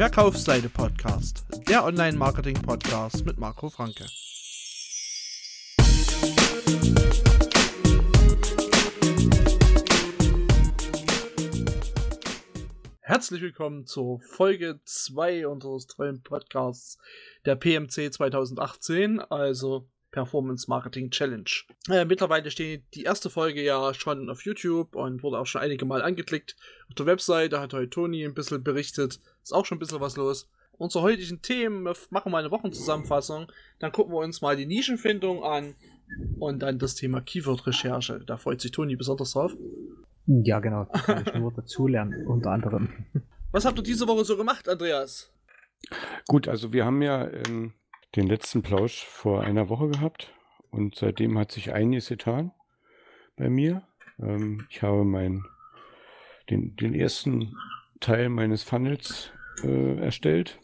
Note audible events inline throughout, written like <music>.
Verkaufsseite Podcast, der Online-Marketing-Podcast mit Marco Franke. Herzlich willkommen zur Folge 2 unseres tollen Podcasts der PMC 2018, also Performance Marketing Challenge. Äh, mittlerweile steht die erste Folge ja schon auf YouTube und wurde auch schon einige Mal angeklickt. Auf der Webseite hat heute Toni ein bisschen berichtet. Ist auch schon ein bisschen was los. Unsere heutigen Themen machen wir eine Wochenzusammenfassung. Dann gucken wir uns mal die Nischenfindung an und dann das Thema Keyword-Recherche. Da freut sich Toni besonders drauf. Ja, genau. Da kann ich nur dazulernen, <laughs> unter anderem. Was habt ihr diese Woche so gemacht, Andreas? Gut, also wir haben ja ähm, den letzten Plausch vor einer Woche gehabt und seitdem hat sich einiges getan bei mir. Ähm, ich habe mein, den, den ersten Teil meines Funnels äh, erstellt.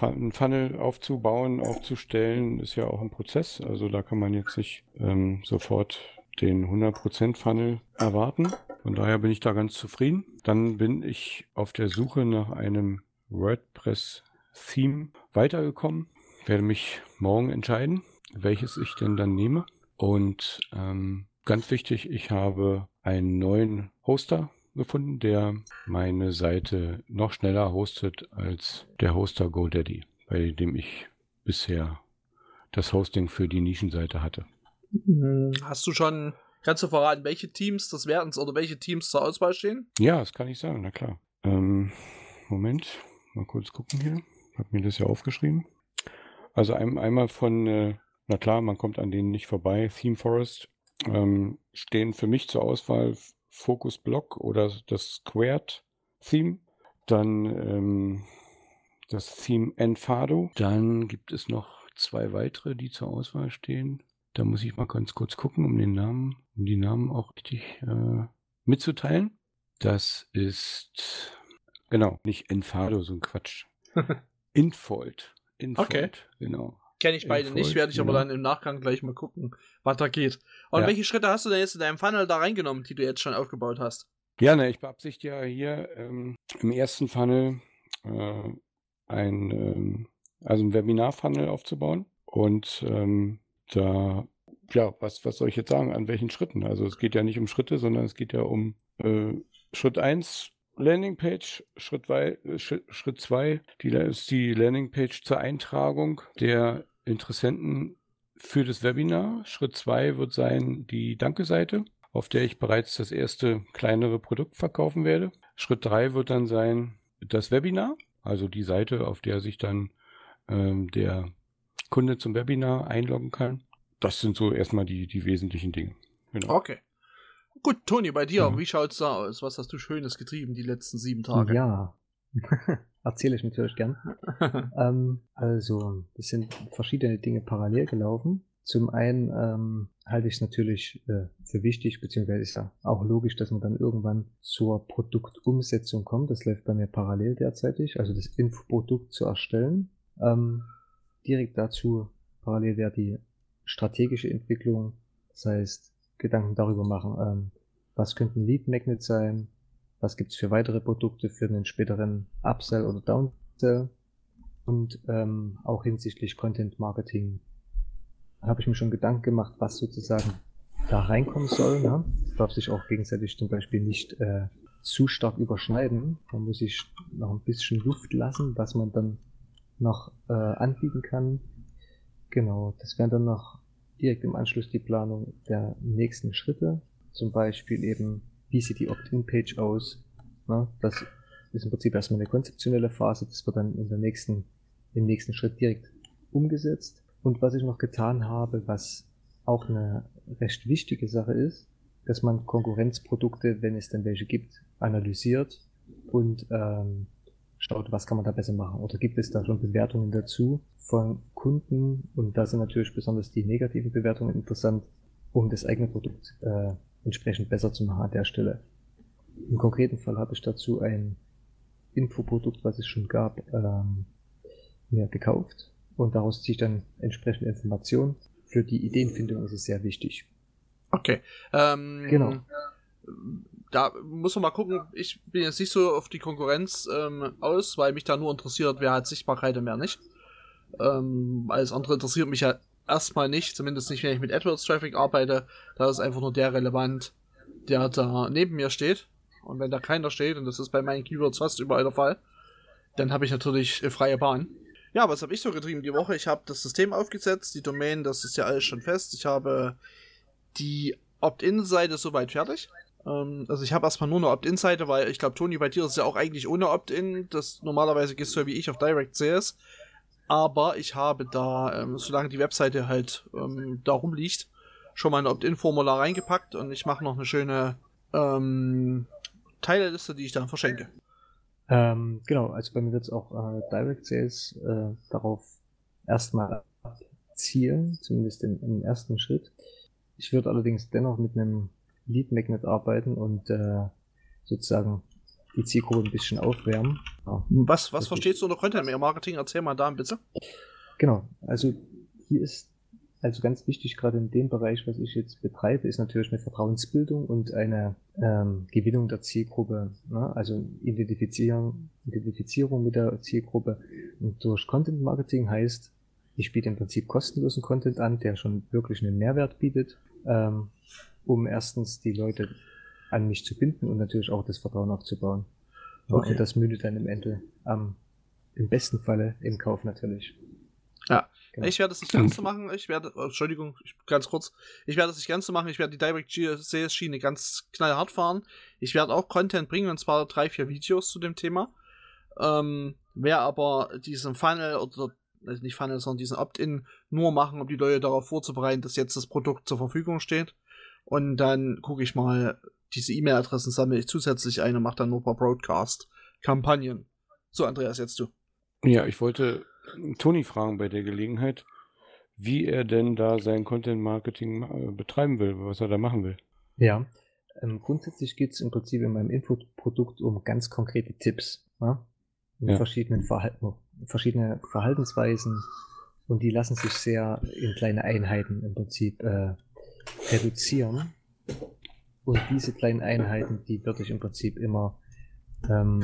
Ein Funnel aufzubauen, aufzustellen, ist ja auch ein Prozess. Also da kann man jetzt nicht ähm, sofort den 100% Funnel erwarten. Von daher bin ich da ganz zufrieden. Dann bin ich auf der Suche nach einem WordPress Theme weitergekommen. Werde mich morgen entscheiden, welches ich denn dann nehme. Und ähm, ganz wichtig, ich habe einen neuen Hoster gefunden, der meine Seite noch schneller hostet als der Hoster GoDaddy, bei dem ich bisher das Hosting für die Nischenseite hatte. Mhm. Hast du schon, kannst du verraten, welche Teams das werden oder welche Teams zur Auswahl stehen? Ja, das kann ich sagen, na klar. Ähm, Moment, mal kurz gucken hier habe mir das ja aufgeschrieben. Also ein, einmal von, äh, na klar, man kommt an denen nicht vorbei, Theme Forest, ähm, stehen für mich zur Auswahl Focus Block oder das Squared Theme. Dann ähm, das Theme Enfado. Dann gibt es noch zwei weitere, die zur Auswahl stehen. Da muss ich mal ganz kurz gucken, um den Namen, um die Namen auch richtig äh, mitzuteilen. Das ist genau nicht Enfado, so ein Quatsch. <laughs> Infold. Infold, okay. genau. Kenne ich beide Infold, nicht, werde ich aber ja. dann im Nachgang gleich mal gucken, was da geht. Und ja. welche Schritte hast du denn jetzt in deinem Funnel da reingenommen, die du jetzt schon aufgebaut hast? Ja, ne, ich beabsichtige ja hier ähm, im ersten Funnel äh, ein, ähm, also ein Webinar-Funnel aufzubauen. Und ähm, da, ja, was, was soll ich jetzt sagen, an welchen Schritten? Also es geht ja nicht um Schritte, sondern es geht ja um äh, Schritt 1, Landingpage. Schritt 2 Schritt zwei, die ist die Landingpage zur Eintragung der Interessenten für das Webinar. Schritt 2 wird sein die Danke-Seite, auf der ich bereits das erste kleinere Produkt verkaufen werde. Schritt 3 wird dann sein das Webinar, also die Seite, auf der sich dann ähm, der Kunde zum Webinar einloggen kann. Das sind so erstmal die, die wesentlichen Dinge. Genau. Okay. Gut, Toni, bei dir, mhm. wie schaut's da aus? Was hast du Schönes getrieben die letzten sieben Tage? Ja, <laughs> erzähle ich natürlich gern. <laughs> ähm, also, es sind verschiedene Dinge parallel gelaufen. Zum einen ähm, halte ich es natürlich äh, für wichtig, beziehungsweise ist ja auch logisch, dass man dann irgendwann zur Produktumsetzung kommt. Das läuft bei mir parallel derzeitig, also das Infoprodukt zu erstellen. Ähm, direkt dazu parallel wäre die strategische Entwicklung. Das heißt, Gedanken darüber machen, ähm, was könnten Lead Magnet sein, was gibt's für weitere Produkte für einen späteren Upsell oder Downsell und ähm, auch hinsichtlich Content Marketing habe ich mir schon Gedanken gemacht, was sozusagen da reinkommen soll. Ne? Das darf sich auch gegenseitig zum Beispiel nicht äh, zu stark überschneiden. Man muss sich noch ein bisschen Luft lassen, was man dann noch äh, anbieten kann. Genau, das wären dann noch direkt im Anschluss die Planung der nächsten Schritte. Zum Beispiel eben, wie sieht die Opt-in-Page aus? Na, das ist im Prinzip erstmal eine konzeptionelle Phase. Das wird dann in der nächsten, im nächsten Schritt direkt umgesetzt. Und was ich noch getan habe, was auch eine recht wichtige Sache ist, dass man Konkurrenzprodukte, wenn es denn welche gibt, analysiert und ähm, schaut, was kann man da besser machen. Oder gibt es da schon Bewertungen dazu von Kunden? Und da sind natürlich besonders die negativen Bewertungen interessant, um das eigene Produkt äh, entsprechend besser zu machen an der Stelle. Im konkreten Fall habe ich dazu ein Infoprodukt, was es schon gab, ähm, mir gekauft und daraus ziehe ich dann entsprechende Informationen. Für die Ideenfindung ist es sehr wichtig. Okay. Ähm, genau. Da muss man mal gucken. Ich bin jetzt nicht so auf die Konkurrenz ähm, aus, weil mich da nur interessiert, wer hat Sichtbarkeit und wer nicht. Ähm, alles andere interessiert mich ja erstmal nicht, zumindest nicht, wenn ich mit AdWords Traffic arbeite. Da ist einfach nur der relevant, der da neben mir steht. Und wenn da keiner steht, und das ist bei meinen Keywords fast überall der Fall, dann habe ich natürlich äh, freie Bahn. Ja, was habe ich so getrieben die Woche? Ich habe das System aufgesetzt, die Domain, das ist ja alles schon fest. Ich habe die Opt-in-Seite soweit fertig. Ähm, also ich habe erstmal nur eine Opt-in-Seite, weil ich glaube, Toni, bei dir ist es ja auch eigentlich ohne Opt-in. Das normalerweise gehst du ja wie ich auf Direct.cs. Aber ich habe da, ähm, solange die Webseite halt ähm, da rumliegt, schon mal ein Opt-in-Formular reingepackt und ich mache noch eine schöne ähm, Teileliste, die ich dann verschenke. Ähm, genau, also bei mir wird es auch äh, Direct Sales äh, darauf erstmal zielen, zumindest im, ersten Schritt. Ich würde allerdings dennoch mit einem Lead Magnet arbeiten und äh, sozusagen die Zielgruppe ein bisschen aufwärmen. Ja. Was, was verstehst du unter Content Marketing? Erzähl mal da ein bisschen. Genau, also hier ist also ganz wichtig, gerade in dem Bereich, was ich jetzt betreibe, ist natürlich eine Vertrauensbildung und eine ähm, Gewinnung der Zielgruppe. Ne? Also Identifizierung, Identifizierung mit der Zielgruppe. Und durch Content Marketing heißt, ich biete im Prinzip kostenlosen Content an, der schon wirklich einen Mehrwert bietet, ähm, um erstens die Leute an mich zu binden und natürlich auch das Vertrauen aufzubauen. Okay. Und das mündet dann im Ende am, im besten Falle im Kauf natürlich. Ja, Genau. Ich werde es nicht ganz so machen. Ich werde, oh, Entschuldigung, ich, ganz kurz. Ich werde es nicht ganz so machen. Ich werde die Direct Sales Schiene ganz knallhart fahren. Ich werde auch Content bringen, und zwar drei, vier Videos zu dem Thema. Ähm, wer aber diesen Funnel oder also nicht Funnel, sondern diesen Opt-in nur machen, um die Leute darauf vorzubereiten, dass jetzt das Produkt zur Verfügung steht. Und dann gucke ich mal, diese E-Mail-Adressen sammle ich zusätzlich ein und mache dann nur per Broadcast-Kampagnen. So, Andreas, jetzt du. Ja, ich wollte Toni fragen bei der Gelegenheit, wie er denn da sein Content Marketing äh, betreiben will, was er da machen will. Ja, ähm, grundsätzlich geht es im Prinzip in meinem Infoprodukt um ganz konkrete Tipps. Ja? In ja. verschiedenen Verhalten, verschiedene Verhaltensweisen und die lassen sich sehr in kleine Einheiten im Prinzip äh, reduzieren. Und diese kleinen Einheiten, die würde ich im Prinzip immer ähm,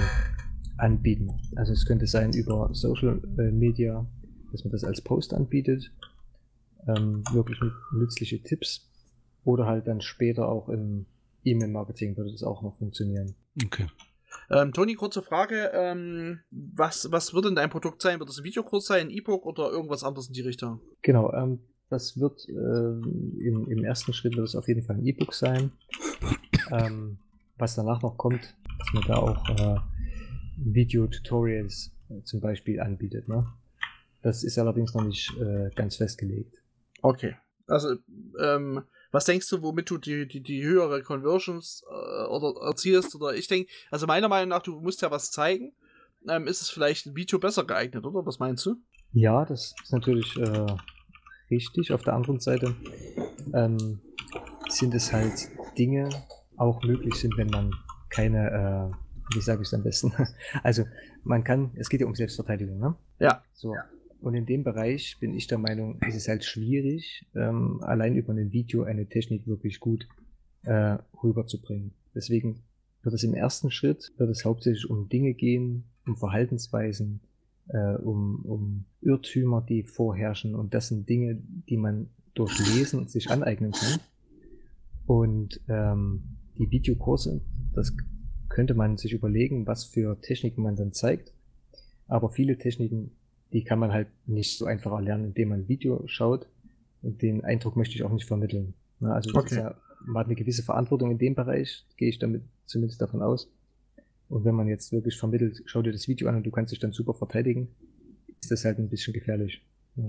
anbieten. Also es könnte sein über Social äh, Media, dass man das als Post anbietet, ähm, wirklich nützliche Tipps oder halt dann später auch im E-Mail-Marketing würde das auch noch funktionieren. Okay. Ähm, Toni, kurze Frage. Ähm, was, was wird denn dein Produkt sein? Wird das ein Videokurs sein, ein E-Book oder irgendwas anderes in die Richtung? Genau, ähm, das wird ähm, im, im, ersten Schritt wird es auf jeden Fall ein E-Book sein. Ähm, was danach noch kommt, dass man da auch äh, Video-Tutorials äh, zum Beispiel anbietet. Ne? Das ist allerdings noch nicht äh, ganz festgelegt. Okay. Also, ähm, was denkst du, womit du die, die, die höhere Conversions äh, oder erzielst? Oder ich denke, also meiner Meinung nach, du musst ja was zeigen. Ähm, ist es vielleicht ein Video besser geeignet, oder? Was meinst du? Ja, das ist natürlich äh, richtig. Auf der anderen Seite ähm, sind es halt Dinge auch möglich sind, wenn man keine äh, wie sage ich es am besten? <laughs> Also man kann, es geht ja um Selbstverteidigung, ne? Ja. So. Und in dem Bereich bin ich der Meinung, ist es halt schwierig, ähm, allein über ein Video eine Technik wirklich gut äh, rüberzubringen. Deswegen wird es im ersten Schritt, wird es hauptsächlich um Dinge gehen, um Verhaltensweisen, äh, um, um Irrtümer, die vorherrschen. Und das sind Dinge, die man durch Lesen sich aneignen kann. Und ähm, die Videokurse, das könnte man sich überlegen, was für Techniken man dann zeigt. Aber viele Techniken, die kann man halt nicht so einfach erlernen, indem man ein Video schaut. Und den Eindruck möchte ich auch nicht vermitteln. Also okay. ja, man hat eine gewisse Verantwortung in dem Bereich, gehe ich damit zumindest davon aus. Und wenn man jetzt wirklich vermittelt, schau dir das Video an und du kannst dich dann super verteidigen, ist das halt ein bisschen gefährlich. Ja.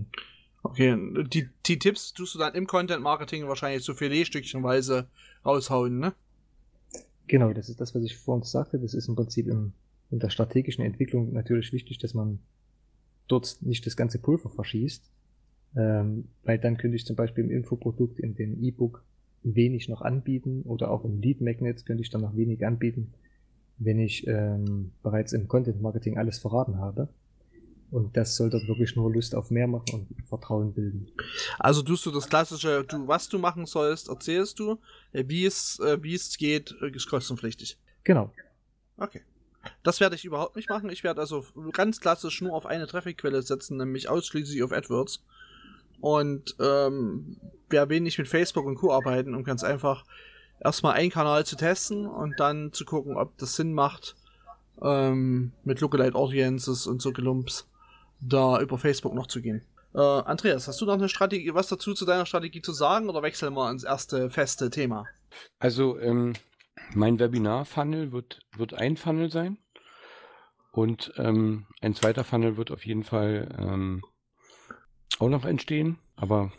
Okay, die, die Tipps tust du dann im Content Marketing wahrscheinlich so Filetstückchenweise raushauen, ne? Genau, das ist das, was ich vorhin sagte. Das ist im Prinzip im, in der strategischen Entwicklung natürlich wichtig, dass man dort nicht das ganze Pulver verschießt, ähm, weil dann könnte ich zum Beispiel im Infoprodukt, in dem E-Book wenig noch anbieten oder auch im Lead Magnet könnte ich dann noch wenig anbieten, wenn ich ähm, bereits im Content Marketing alles verraten habe. Und das soll dort wirklich nur Lust auf mehr machen und Vertrauen bilden. Also tust du das klassische, du, was du machen sollst, erzählst du, äh, wie es, äh, wie es geht, äh, ist kostenpflichtig. Genau. Okay. Das werde ich überhaupt nicht machen. Ich werde also ganz klassisch nur auf eine Trafficquelle setzen, nämlich ausschließlich auf AdWords. Und ähm, werde wenig mit Facebook und Co. arbeiten, um ganz einfach erstmal einen Kanal zu testen und dann zu gucken, ob das Sinn macht, ähm, mit Lookalike Audiences und so Gelumps da über Facebook noch zu gehen. Äh, Andreas, hast du noch eine Strategie, was dazu zu deiner Strategie zu sagen oder wechseln wir ins erste feste Thema? Also, ähm, mein Webinar-Funnel wird, wird ein Funnel sein. Und ähm, ein zweiter Funnel wird auf jeden Fall ähm, auch noch entstehen. Aber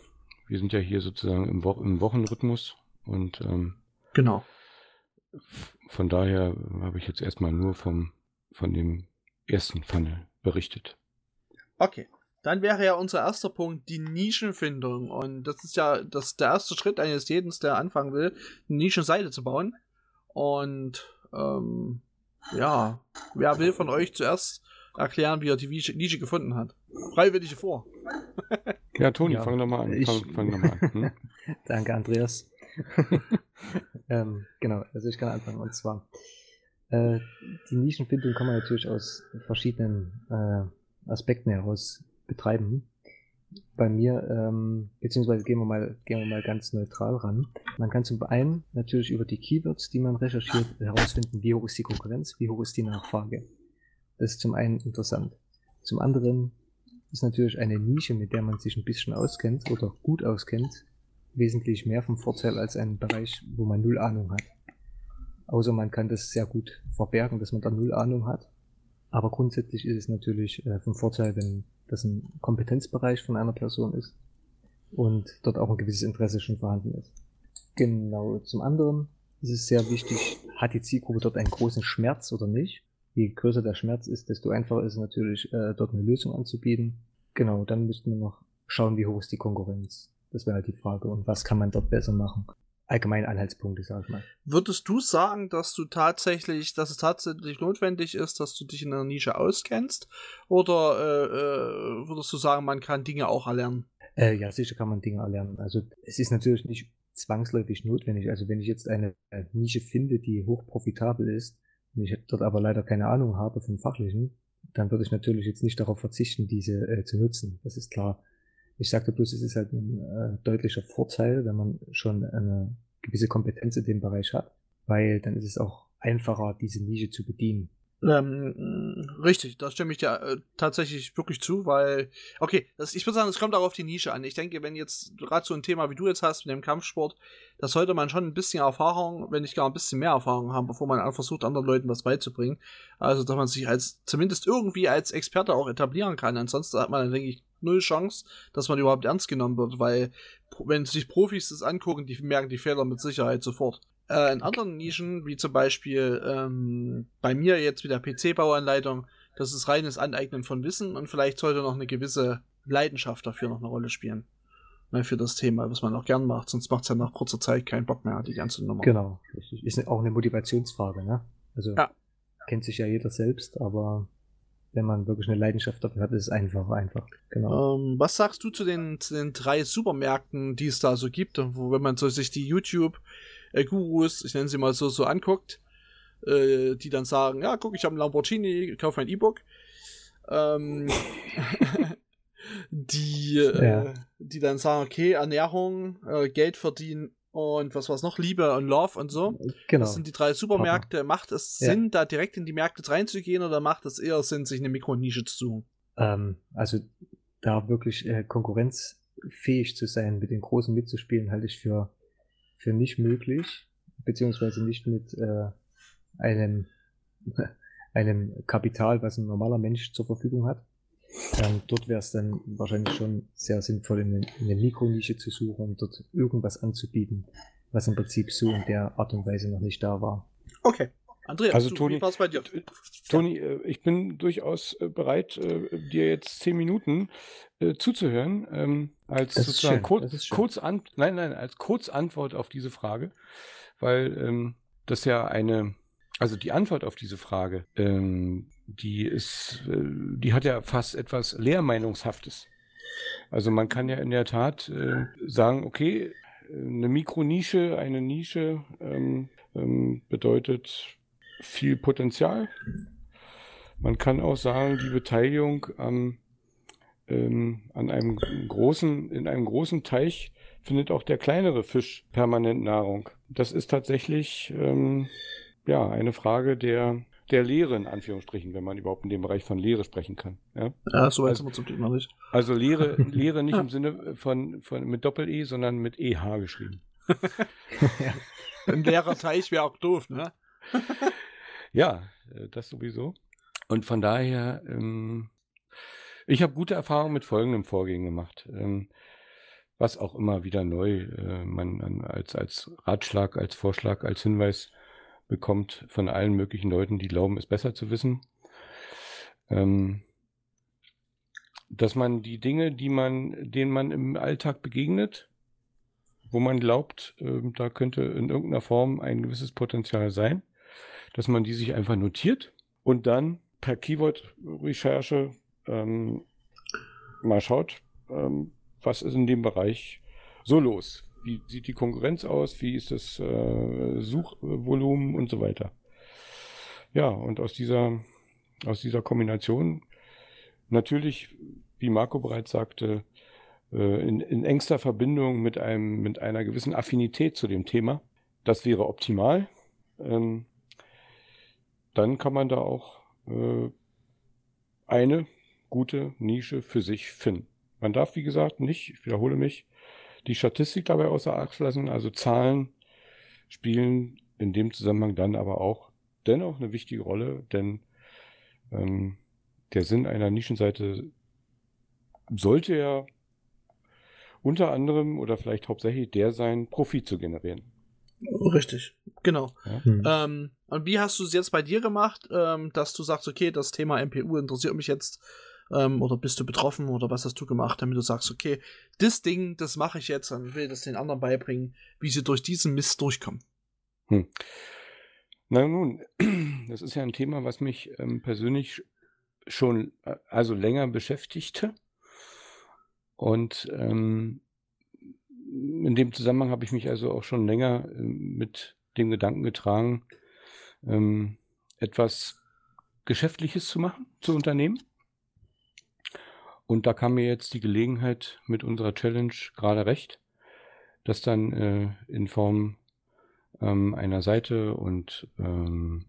wir sind ja hier sozusagen im, Wo im Wochenrhythmus. Und ähm, genau. Von daher habe ich jetzt erstmal nur vom, von dem ersten Funnel berichtet. Okay. Dann wäre ja unser erster Punkt die Nischenfindung. Und das ist ja das, der erste Schritt eines jeden, der anfangen will, eine Nischenseite zu bauen. Und ähm, ja, wer will von euch zuerst erklären, wie er die Nische gefunden hat? Freiwillige vor. ja, Toni, ja, fang doch mal an. Ich... Fang, fang doch mal an. Hm? <laughs> Danke, Andreas. <laughs> ähm, genau, also ich kann anfangen. Und zwar, äh, die Nischenfindung kann man natürlich aus verschiedenen äh, Aspekten heraus betreiben bei mir, ähm, beziehungsweise gehen wir, mal, gehen wir mal ganz neutral ran. Man kann zum einen natürlich über die Keywords, die man recherchiert, herausfinden, wie hoch ist die Konkurrenz, wie hoch ist die Nachfrage. Das ist zum einen interessant. Zum anderen ist natürlich eine Nische, mit der man sich ein bisschen auskennt oder gut auskennt, wesentlich mehr vom Vorteil als ein Bereich, wo man null Ahnung hat. Außer man kann das sehr gut verbergen, dass man da null Ahnung hat. Aber grundsätzlich ist es natürlich äh, vom Vorteil, wenn das ein Kompetenzbereich von einer Person ist und dort auch ein gewisses Interesse schon vorhanden ist. Genau, zum anderen ist es sehr wichtig, hat die Zielgruppe dort einen großen Schmerz oder nicht? Je größer der Schmerz ist, desto einfacher ist es natürlich, äh, dort eine Lösung anzubieten. Genau, dann müssten wir noch schauen, wie hoch ist die Konkurrenz. Das wäre halt die Frage. Und was kann man dort besser machen? allgemeine Anhaltspunkte, sag ich mal. Würdest du sagen, dass du tatsächlich, dass es tatsächlich notwendig ist, dass du dich in einer Nische auskennst? Oder äh, äh, würdest du sagen, man kann Dinge auch erlernen? Äh, ja, sicher kann man Dinge erlernen. Also es ist natürlich nicht zwangsläufig notwendig. Also wenn ich jetzt eine Nische finde, die hoch profitabel ist, und ich dort aber leider keine Ahnung habe vom Fachlichen, dann würde ich natürlich jetzt nicht darauf verzichten, diese äh, zu nutzen. Das ist klar. Ich sagte bloß, es ist halt ein äh, deutlicher Vorteil, wenn man schon eine gewisse Kompetenz in dem Bereich hat, weil dann ist es auch einfacher, diese Nische zu bedienen. Ähm, richtig, da stimme ich dir äh, tatsächlich wirklich zu, weil, okay, das, ich würde sagen, es kommt auch auf die Nische an. Ich denke, wenn jetzt gerade so ein Thema wie du jetzt hast mit dem Kampfsport, da sollte man schon ein bisschen Erfahrung, wenn nicht gar ein bisschen mehr Erfahrung haben, bevor man versucht, anderen Leuten was beizubringen. Also, dass man sich als, zumindest irgendwie als Experte auch etablieren kann. Ansonsten hat man dann, denke ich, null Chance, dass man überhaupt ernst genommen wird, weil, wenn sich Profis das angucken, die merken die Fehler mit Sicherheit sofort. Äh, in anderen Nischen, wie zum Beispiel ähm, bei mir jetzt mit der PC-Bauanleitung, das ist reines Aneignen von Wissen und vielleicht sollte noch eine gewisse Leidenschaft dafür noch eine Rolle spielen. Ne, für das Thema, was man auch gern macht, sonst macht es ja nach kurzer Zeit keinen Bock mehr, die ganze Nummer. Genau. Ist auch eine Motivationsfrage, ne? Also ja. kennt sich ja jeder selbst, aber wenn man wirklich eine Leidenschaft dafür hat, ist es einfach, einfach. Genau. Ähm, was sagst du zu den, zu den drei Supermärkten, die es da so gibt, wo wenn man so sich die YouTube äh, Gurus, ich nenne sie mal so, so anguckt, äh, die dann sagen, ja, guck, ich habe einen Lamborghini, kaufe ein E-Book. Ähm, <laughs> <laughs> die, äh, ja. die dann sagen, okay, Ernährung, äh, Geld verdienen und was war's noch, Liebe und Love und so. Genau. Das sind die drei Supermärkte. Macht es ja. Sinn, da direkt in die Märkte reinzugehen oder macht es eher Sinn, sich eine Mikronische zu suchen? Ähm, also da wirklich äh, konkurrenzfähig zu sein, mit den Großen mitzuspielen, halte ich für für nicht möglich, beziehungsweise nicht mit äh, einem, <laughs> einem Kapital, was ein normaler Mensch zur Verfügung hat. Ähm, dort wäre es dann wahrscheinlich schon sehr sinnvoll, in eine, in eine Mikronische zu suchen, um dort irgendwas anzubieten, was im Prinzip so in der Art und Weise noch nicht da war. Okay. Andreas, also, du, Toni, bei dir? Toni, äh, ich bin durchaus äh, bereit, äh, dir jetzt zehn Minuten zuzuhören, ähm, als das sozusagen kurz, kurz an, nein, nein, als Kurzantwort auf diese Frage, weil ähm, das ja eine Also die Antwort auf diese Frage, ähm, die ist, äh, die hat ja fast etwas Lehrmeinungshaftes. Also man kann ja in der Tat äh, sagen, okay, eine Mikronische, eine Nische ähm, ähm, bedeutet viel Potenzial. Man kann auch sagen, die Beteiligung am, ähm, an einem großen, in einem großen Teich findet auch der kleinere Fisch permanent Nahrung. Das ist tatsächlich ähm, ja eine Frage der der Lehre in Anführungsstrichen, wenn man überhaupt in dem Bereich von Lehre sprechen kann. Ja, ja so weit also, sind wir zum Thema nicht. Also Lehre, <laughs> Lehre nicht im Sinne von, von mit Doppel-E, sondern mit EH geschrieben. ja. Ein leerer Teich wäre auch doof, ne? <laughs> ja, äh, das sowieso. Und von daher, ähm, ich habe gute Erfahrungen mit folgendem Vorgehen gemacht. Ähm, was auch immer wieder neu äh, man als, als Ratschlag, als Vorschlag, als Hinweis bekommt von allen möglichen Leuten, die glauben, es besser zu wissen. Ähm, dass man die Dinge, die man, denen man im Alltag begegnet, wo man glaubt, äh, da könnte in irgendeiner Form ein gewisses Potenzial sein, dass man die sich einfach notiert und dann per Keyword-Recherche ähm, mal schaut, ähm, was ist in dem Bereich so los? Wie sieht die Konkurrenz aus? Wie ist das äh, Suchvolumen und so weiter? Ja, und aus dieser, aus dieser Kombination natürlich, wie Marco bereits sagte, äh, in, in engster Verbindung mit einem, mit einer gewissen Affinität zu dem Thema. Das wäre optimal. Ähm, dann kann man da auch äh, eine gute Nische für sich finden. Man darf, wie gesagt, nicht, ich wiederhole mich, die Statistik dabei außer Acht lassen. Also Zahlen spielen in dem Zusammenhang dann aber auch dennoch eine wichtige Rolle, denn ähm, der Sinn einer Nischenseite sollte ja unter anderem oder vielleicht hauptsächlich der sein, Profit zu generieren. Richtig, genau. Ja? Hm. Ähm, und wie hast du es jetzt bei dir gemacht, ähm, dass du sagst, okay, das Thema MPU interessiert mich jetzt ähm, oder bist du betroffen oder was hast du gemacht, damit du sagst, okay, das Ding, das mache ich jetzt und will das den anderen beibringen, wie sie durch diesen Mist durchkommen. Hm. Na nun, <clears throat> das ist ja ein Thema, was mich ähm, persönlich schon äh, also länger beschäftigte. Und ähm, in dem Zusammenhang habe ich mich also auch schon länger äh, mit dem Gedanken getragen, ähm, etwas Geschäftliches zu machen, zu unternehmen. Und da kam mir jetzt die Gelegenheit mit unserer Challenge gerade recht, das dann äh, in Form ähm, einer Seite und ähm,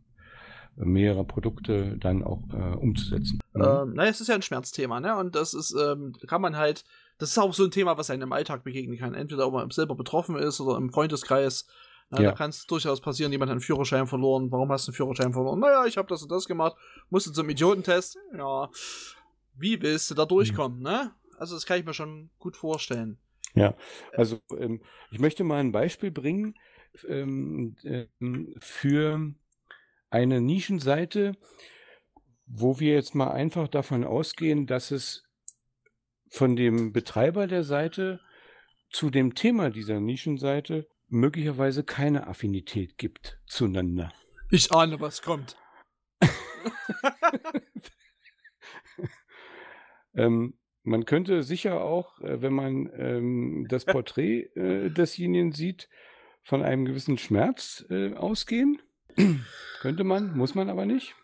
mehrerer Produkte dann auch äh, umzusetzen. Mhm. Ähm, naja, es ist ja ein Schmerzthema, ne? Und das ist, ähm, kann man halt, das ist auch so ein Thema, was einem im Alltag begegnen kann. Entweder ob man selber betroffen ist oder im Freundeskreis. Na, ja. Da kann es durchaus passieren, jemand hat einen Führerschein verloren. Warum hast du einen Führerschein verloren? Naja, ich habe das und das gemacht. Musste zum Idiotentest. Ja wie willst du da durchkommen, ne? Also das kann ich mir schon gut vorstellen. Ja, also ähm, ich möchte mal ein Beispiel bringen ähm, ähm, für eine Nischenseite, wo wir jetzt mal einfach davon ausgehen, dass es von dem Betreiber der Seite zu dem Thema dieser Nischenseite möglicherweise keine Affinität gibt zueinander. Ich ahne, was kommt. <laughs> <laughs> Ähm, man könnte sicher auch, äh, wenn man ähm, das Porträt <laughs> äh, desjenigen sieht, von einem gewissen Schmerz äh, ausgehen. <clears throat> könnte man, muss man aber nicht.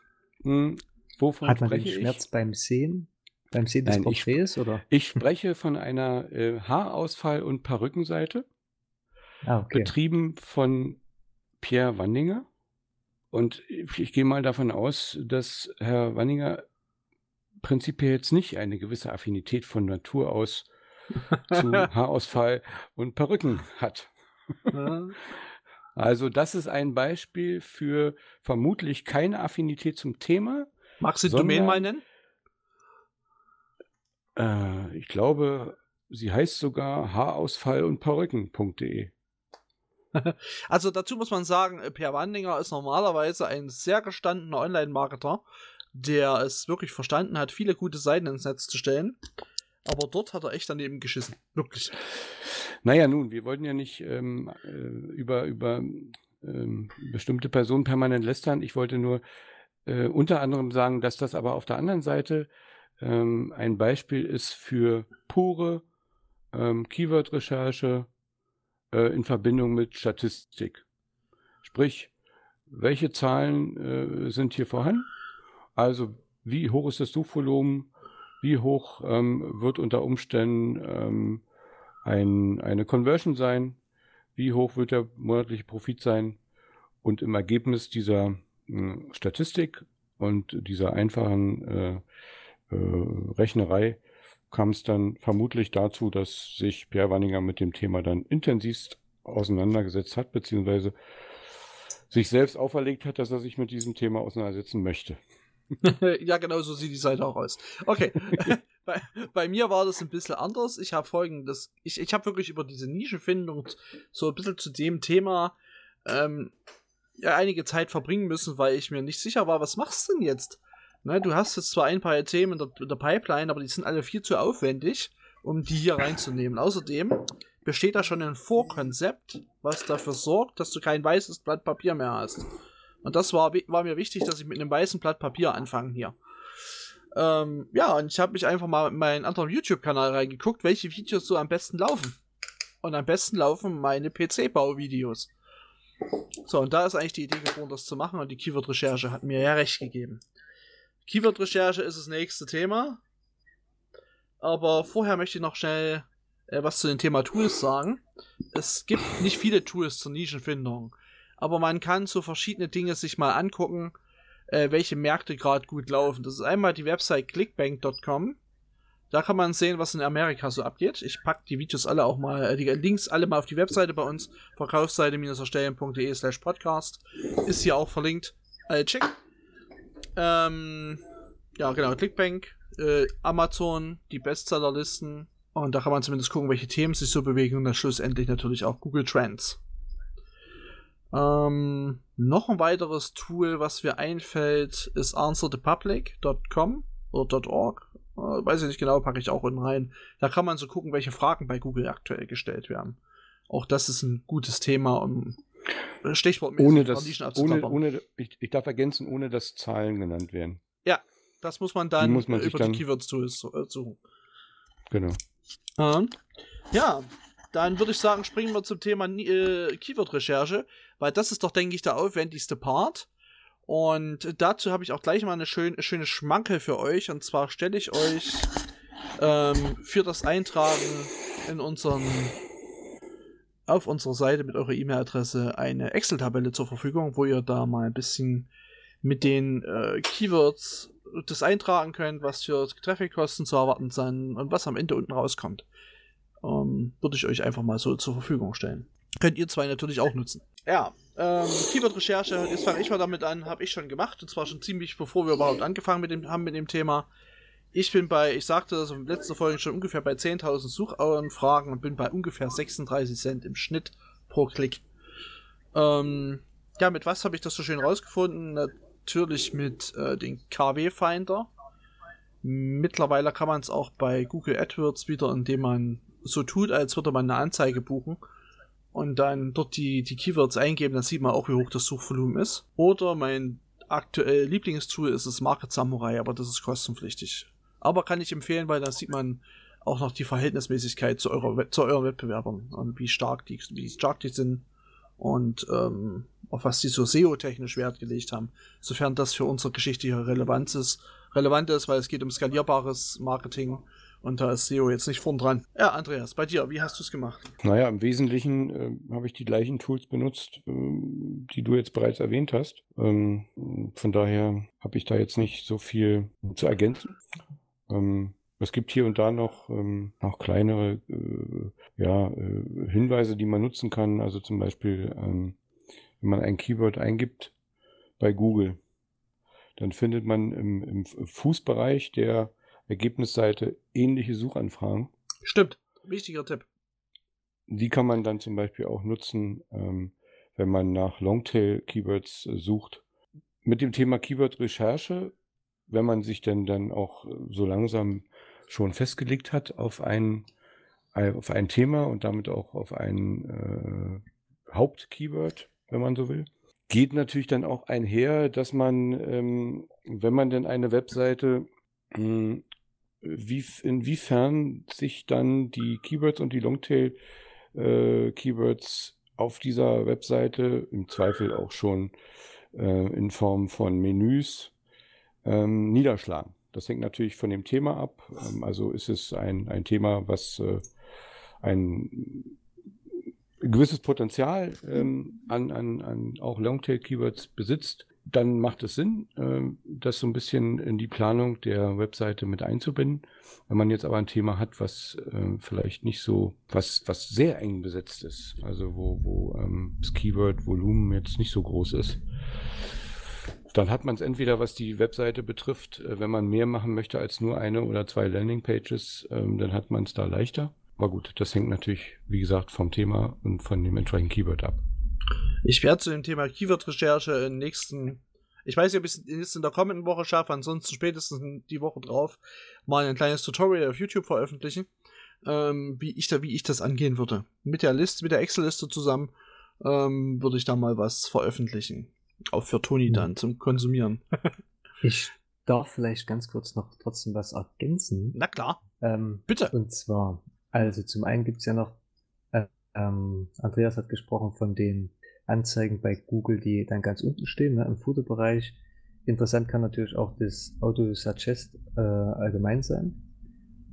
Hm, wovon Hat man den Schmerz ich? beim Sehen? Beim Sehen des Nein, Porträts? Ich, oder? ich spreche von einer äh, Haarausfall- und Perückenseite, ah, okay. betrieben von Pierre Wandinger. Und ich, ich gehe mal davon aus, dass Herr Wandinger prinzipiell jetzt nicht eine gewisse Affinität von Natur aus <laughs> zu Haarausfall und Perücken hat. also das ist ein Beispiel für vermutlich keine Affinität zum Thema. Magst du die Domain mal nennen? Äh, ich glaube, sie heißt sogar haarausfall und perücken.de. <laughs> Also dazu muss man sagen, Per Wandinger ist normalerweise ein sehr gestandener Online-Marketer, der es wirklich verstanden hat, viele gute Seiten ins Netz zu stellen. Aber dort hat er echt daneben geschissen. Wirklich. Naja, nun, wir wollten ja nicht ähm, äh, über, über ähm, bestimmte Personen permanent lästern. Ich wollte nur äh, unter anderem sagen, dass das aber auf der anderen Seite ähm, ein Beispiel ist für pure ähm, Keyword-Recherche äh, in Verbindung mit Statistik. Sprich, welche Zahlen äh, sind hier vorhanden? Also, wie hoch ist das Suchvolumen? Wie hoch ähm, wird unter Umständen ähm, ein, eine Conversion sein? Wie hoch wird der monatliche Profit sein? Und im Ergebnis dieser äh, Statistik und dieser einfachen äh, äh, Rechnerei kam es dann vermutlich dazu, dass sich Pierre Wanninger mit dem Thema dann intensivst auseinandergesetzt hat, beziehungsweise sich selbst auferlegt hat, dass er sich mit diesem Thema auseinandersetzen möchte. <laughs> ja, genau so sieht die Seite auch aus. Okay. <laughs> bei, bei, mir war das ein bisschen anders. Ich habe folgendes, ich, ich habe wirklich über diese Nischenfindung so ein bisschen zu dem Thema ähm, ja, einige Zeit verbringen müssen, weil ich mir nicht sicher war, was machst du denn jetzt? Ne, du hast jetzt zwar ein paar Themen in der, in der Pipeline, aber die sind alle viel zu aufwendig, um die hier reinzunehmen. Außerdem besteht da schon ein Vorkonzept, was dafür sorgt, dass du kein weißes Blatt Papier mehr hast. Und das war, war mir wichtig, dass ich mit einem weißen Blatt Papier anfange hier. Ähm, ja, und ich habe mich einfach mal in meinen anderen YouTube-Kanal reingeguckt, welche Videos so am besten laufen. Und am besten laufen meine PC-Bau-Videos. So, und da ist eigentlich die Idee geboren, das zu machen, und die Keyword-Recherche hat mir ja recht gegeben. Keyword-Recherche ist das nächste Thema. Aber vorher möchte ich noch schnell äh, was zu dem Thema Tools sagen. Es gibt nicht viele Tools zur Nischenfindung, aber man kann so verschiedene Dinge sich mal angucken, äh, welche Märkte gerade gut laufen. Das ist einmal die Website clickbank.com. Da kann man sehen, was in Amerika so abgeht. Ich packe die Videos alle auch mal, äh, die Links alle mal auf die Webseite bei uns, verkaufsseite-erstellen.de slash podcast. Ist hier auch verlinkt. Alle check. Ähm, ja, genau, Clickbank, äh, Amazon, die Bestsellerlisten. Und da kann man zumindest gucken, welche Themen sich so bewegen und dann schlussendlich natürlich auch Google Trends. Ähm, noch ein weiteres Tool, was mir einfällt, ist answerthepublic.com oder .org. Äh, weiß ich nicht genau, packe ich auch unten rein. Da kann man so gucken, welche Fragen bei Google aktuell gestellt werden. Auch das ist ein gutes Thema, um Stichwort ohne das, ohne, ohne, ich, ich, darf ergänzen, ohne dass Zahlen genannt werden. Ja, das muss man dann die muss man über die Keywords äh, suchen. Genau. Ähm, ja, dann würde ich sagen, springen wir zum Thema äh, Keyword-Recherche, weil das ist doch, denke ich, der aufwendigste Part. Und dazu habe ich auch gleich mal eine schön, schöne Schmankel für euch. Und zwar stelle ich euch ähm, für das Eintragen in unseren auf unserer Seite mit eurer E-Mail-Adresse eine Excel-Tabelle zur Verfügung, wo ihr da mal ein bisschen mit den äh, Keywords das eintragen könnt, was für Traffic-Kosten zu erwarten sind und was am Ende unten rauskommt. Ähm, Würde ich euch einfach mal so zur Verfügung stellen. Könnt ihr zwei natürlich auch nutzen. Ja, ähm, Keyword-Recherche, jetzt fange ich mal damit an, habe ich schon gemacht, und zwar schon ziemlich bevor wir überhaupt angefangen mit dem, haben mit dem Thema. Ich bin bei, ich sagte das in letzter Folge schon ungefähr bei 10.000 Suchanfragen und bin bei ungefähr 36 Cent im Schnitt pro Klick. Ähm, ja, mit was habe ich das so schön rausgefunden? Natürlich mit äh, den KW Finder. Mittlerweile kann man es auch bei Google AdWords wieder, indem man so tut, als würde man eine Anzeige buchen und dann dort die, die Keywords eingeben, dann sieht man auch, wie hoch das Suchvolumen ist. Oder mein aktuell Lieblingstool ist das Market Samurai, aber das ist kostenpflichtig. Aber kann ich empfehlen, weil da sieht man auch noch die Verhältnismäßigkeit zu, eurer, zu euren Wettbewerbern und wie stark die, wie stark die sind und ähm, auf was die so SEO-technisch Wert gelegt haben. Sofern das für unsere Geschichte hier relevant ist, relevant ist, weil es geht um skalierbares Marketing und da ist SEO jetzt nicht vorn dran. Ja, Andreas, bei dir, wie hast du es gemacht? Naja, im Wesentlichen äh, habe ich die gleichen Tools benutzt, äh, die du jetzt bereits erwähnt hast. Ähm, von daher habe ich da jetzt nicht so viel zu ergänzen. Ähm, es gibt hier und da noch, ähm, noch kleinere äh, ja, äh, Hinweise, die man nutzen kann. Also zum Beispiel, ähm, wenn man ein Keyword eingibt bei Google, dann findet man im, im Fußbereich der Ergebnisseite ähnliche Suchanfragen. Stimmt, wichtiger Tipp. Die kann man dann zum Beispiel auch nutzen, ähm, wenn man nach Longtail-Keywords äh, sucht. Mit dem Thema Keyword-Recherche wenn man sich denn dann auch äh, so langsam schon festgelegt hat auf ein, auf ein Thema und damit auch auf ein äh, Hauptkeyword, wenn man so will. Geht natürlich dann auch einher, dass man, ähm, wenn man denn eine Webseite, wie, inwiefern sich dann die Keywords und die Longtail äh, Keywords auf dieser Webseite im Zweifel auch schon äh, in Form von Menüs ähm, niederschlagen. Das hängt natürlich von dem Thema ab. Ähm, also ist es ein, ein Thema, was äh, ein gewisses Potenzial ähm, an, an, an auch Longtail-Keywords besitzt, dann macht es Sinn, äh, das so ein bisschen in die Planung der Webseite mit einzubinden. Wenn man jetzt aber ein Thema hat, was äh, vielleicht nicht so, was, was sehr eng besetzt ist, also wo, wo ähm, das Keyword-Volumen jetzt nicht so groß ist, dann hat man es entweder, was die Webseite betrifft, äh, wenn man mehr machen möchte als nur eine oder zwei Landingpages, ähm, dann hat man es da leichter. Aber gut, das hängt natürlich, wie gesagt, vom Thema und von dem entsprechenden Keyword ab. Ich werde zu dem Thema Keyword-Recherche in nächsten, ich weiß nicht, ob ich es in der kommenden Woche schaffe, ansonsten spätestens die Woche drauf mal ein kleines Tutorial auf YouTube veröffentlichen, ähm, wie ich da, wie ich das angehen würde. Mit der Liste, mit der Excel-Liste zusammen ähm, würde ich da mal was veröffentlichen. Auch für Toni dann ja. zum Konsumieren. <laughs> ich darf vielleicht ganz kurz noch trotzdem was ergänzen. Na klar. Ähm, Bitte. Und zwar, also zum einen gibt es ja noch, äh, ähm, Andreas hat gesprochen von den Anzeigen bei Google, die dann ganz unten stehen, ne, im Fotobereich. Interessant kann natürlich auch das Auto-Suggest äh, allgemein sein.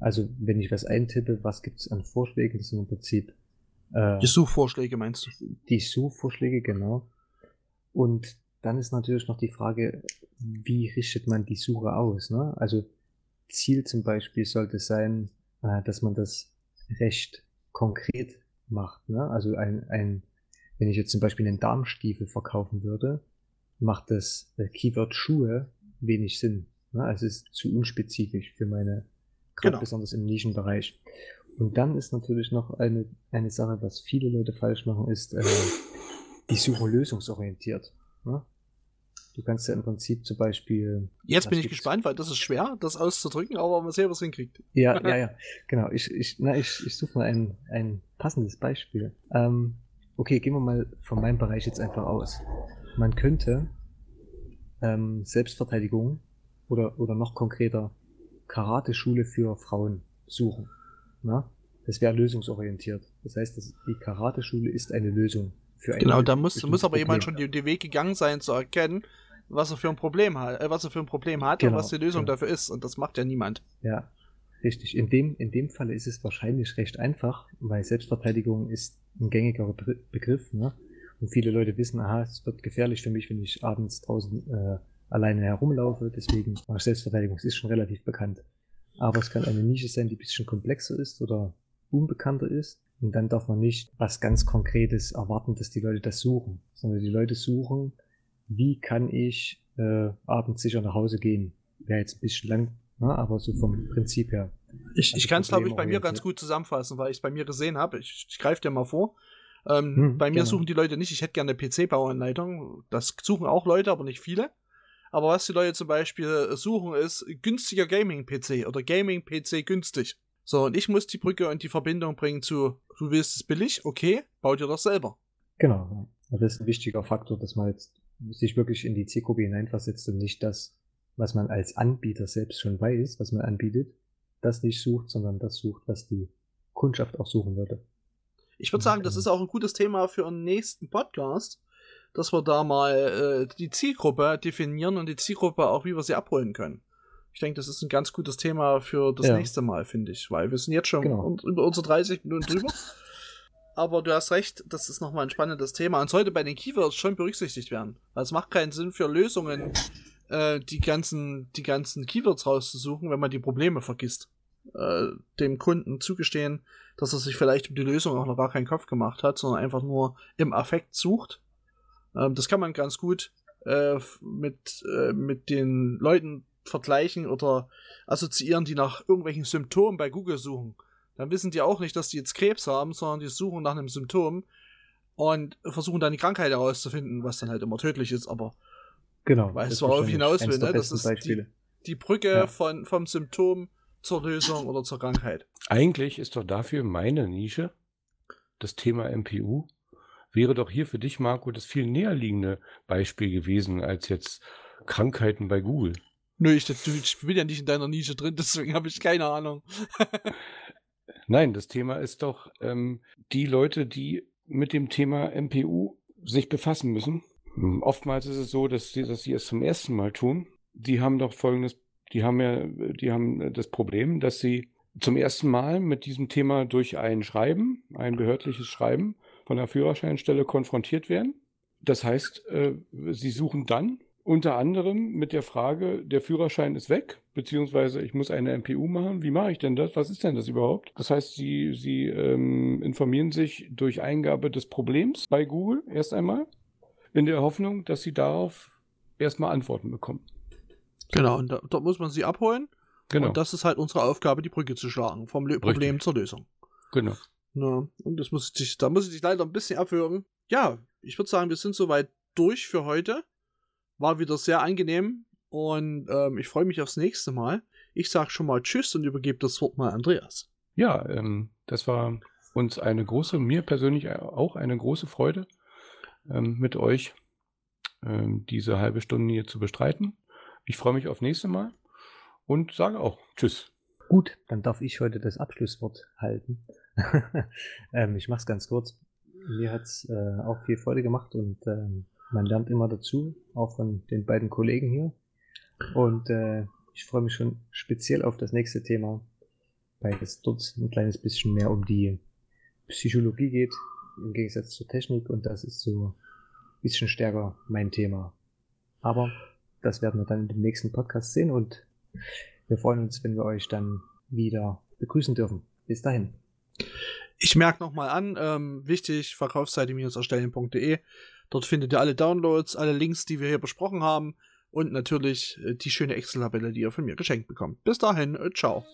Also wenn ich was eintippe, was gibt es an Vorschlägen, das sind im Prinzip äh, die Suchvorschläge meinst du? Die Suchvorschläge, genau. Und dann ist natürlich noch die Frage, wie richtet man die Suche aus? Ne? Also Ziel zum Beispiel sollte sein, äh, dass man das recht konkret macht. Ne? Also ein, ein, wenn ich jetzt zum Beispiel einen Darmstiefel verkaufen würde, macht das äh, Keyword Schuhe wenig Sinn. Ne? Also es ist zu unspezifisch für meine, gerade genau. besonders im Nischenbereich. Und dann ist natürlich noch eine, eine Sache, was viele Leute falsch machen, ist, äh, die suchen lösungsorientiert. Ne? Du kannst ja im Prinzip zum Beispiel. Jetzt bin ich gespannt, weil das ist schwer, das auszudrücken, aber man sehen, was hinkriegt. Ja, <laughs> ja, ja. Genau. Ich, ich, na, ich, ich suche mal ein, ein passendes Beispiel. Ähm, okay, gehen wir mal von meinem Bereich jetzt einfach aus. Man könnte ähm, Selbstverteidigung oder, oder noch konkreter Karate-Schule für Frauen suchen. Na? Das wäre lösungsorientiert. Das heißt, das, die Karate-Schule ist eine Lösung für ein Genau, da muss, muss aber jemand schon den Weg gegangen sein, zu erkennen, was er für ein Problem hat, äh, was er für ein Problem hat genau, und was die Lösung genau. dafür ist. Und das macht ja niemand. Ja, richtig. In dem, in dem Falle ist es wahrscheinlich recht einfach, weil Selbstverteidigung ist ein gängiger Begriff. Ne? Und viele Leute wissen, aha, es wird gefährlich für mich, wenn ich abends draußen äh, alleine herumlaufe. Deswegen Selbstverteidigung ist schon relativ bekannt. Aber es kann eine Nische sein, die ein bisschen komplexer ist oder unbekannter ist. Und dann darf man nicht was ganz Konkretes erwarten, dass die Leute das suchen, sondern die Leute suchen, wie kann ich äh, abends sicher nach Hause gehen. Wäre jetzt ein bisschen lang, ne? aber so vom Prinzip her. Ich, ich kann es, glaube ich, bei mir ganz gut zusammenfassen, weil ich es bei mir gesehen habe. Ich, ich greife dir mal vor. Ähm, hm, bei mir genau. suchen die Leute nicht, ich hätte gerne eine PC-Bauanleitung. Das suchen auch Leute, aber nicht viele. Aber was die Leute zum Beispiel suchen, ist günstiger Gaming-PC oder Gaming-PC günstig. So, und ich muss die Brücke und die Verbindung bringen zu, du willst es billig, okay, bau dir das selber. Genau. Das ist ein wichtiger Faktor, dass man jetzt sich wirklich in die Zielgruppe hineinversetzt und nicht das, was man als Anbieter selbst schon weiß, was man anbietet, das nicht sucht, sondern das sucht, was die Kundschaft auch suchen würde. Ich würde sagen, das ist auch ein gutes Thema für einen nächsten Podcast, dass wir da mal äh, die Zielgruppe definieren und die Zielgruppe auch, wie wir sie abholen können. Ich denke, das ist ein ganz gutes Thema für das ja. nächste Mal, finde ich, weil wir sind jetzt schon genau. über unsere 30 Minuten drüber. <laughs> Aber du hast recht, das ist nochmal ein spannendes Thema und sollte bei den Keywords schon berücksichtigt werden. Weil es macht keinen Sinn für Lösungen, äh, die, ganzen, die ganzen Keywords rauszusuchen, wenn man die Probleme vergisst. Äh, dem Kunden zugestehen, dass er sich vielleicht um die Lösung auch noch gar keinen Kopf gemacht hat, sondern einfach nur im Affekt sucht. Ähm, das kann man ganz gut äh, mit, äh, mit den Leuten vergleichen oder assoziieren, die nach irgendwelchen Symptomen bei Google suchen. Dann wissen die auch nicht, dass die jetzt Krebs haben, sondern die suchen nach einem Symptom und versuchen dann die Krankheit herauszufinden, was dann halt immer tödlich ist, aber genau, weißt du, worauf ich hinaus will, ne? Das ist die, die, Brücke ja. von, vom Symptom zur Lösung oder zur Krankheit. Eigentlich ist doch dafür meine Nische das Thema MPU wäre doch hier für dich, Marco, das viel näherliegende Beispiel gewesen als jetzt Krankheiten bei Google. Nö, ich, ich bin ja nicht in deiner Nische drin, <laughs> deswegen habe ich keine Ahnung. <laughs> Nein, das Thema ist doch ähm, die Leute, die mit dem Thema MPU sich befassen müssen. Oftmals ist es so, dass sie, dass sie es zum ersten Mal tun. Die haben doch folgendes, die haben ja, die haben das Problem, dass sie zum ersten Mal mit diesem Thema durch ein Schreiben, ein behördliches Schreiben von der Führerscheinstelle konfrontiert werden. Das heißt, äh, sie suchen dann unter anderem mit der Frage, der Führerschein ist weg, beziehungsweise ich muss eine MPU machen. Wie mache ich denn das? Was ist denn das überhaupt? Das heißt, Sie, Sie ähm, informieren sich durch Eingabe des Problems bei Google erst einmal, in der Hoffnung, dass Sie darauf erstmal Antworten bekommen. Genau, und da, dort muss man sie abholen. Genau. Und das ist halt unsere Aufgabe, die Brücke zu schlagen, vom Richtig. Problem zur Lösung. Genau. Ja, und das muss ich, da muss ich dich leider ein bisschen abhören. Ja, ich würde sagen, wir sind soweit durch für heute. War wieder sehr angenehm und ähm, ich freue mich aufs nächste Mal. Ich sage schon mal Tschüss und übergebe das Wort mal Andreas. Ja, ähm, das war uns eine große, mir persönlich auch eine große Freude, ähm, mit euch ähm, diese halbe Stunde hier zu bestreiten. Ich freue mich auf nächste Mal und sage auch Tschüss. Gut, dann darf ich heute das Abschlusswort halten. <laughs> ähm, ich mache es ganz kurz. Mir hat es äh, auch viel Freude gemacht und ähm, man lernt immer dazu, auch von den beiden Kollegen hier. Und äh, ich freue mich schon speziell auf das nächste Thema, weil es dort ein kleines bisschen mehr um die Psychologie geht, im Gegensatz zur Technik. Und das ist so ein bisschen stärker mein Thema. Aber das werden wir dann in dem nächsten Podcast sehen und wir freuen uns, wenn wir euch dann wieder begrüßen dürfen. Bis dahin. Ich merke nochmal an, ähm, wichtig, verkaufsseite-erstellen.de. Dort findet ihr alle Downloads, alle Links, die wir hier besprochen haben und natürlich äh, die schöne Excel-Tabelle, die ihr von mir geschenkt bekommt. Bis dahin, äh, ciao.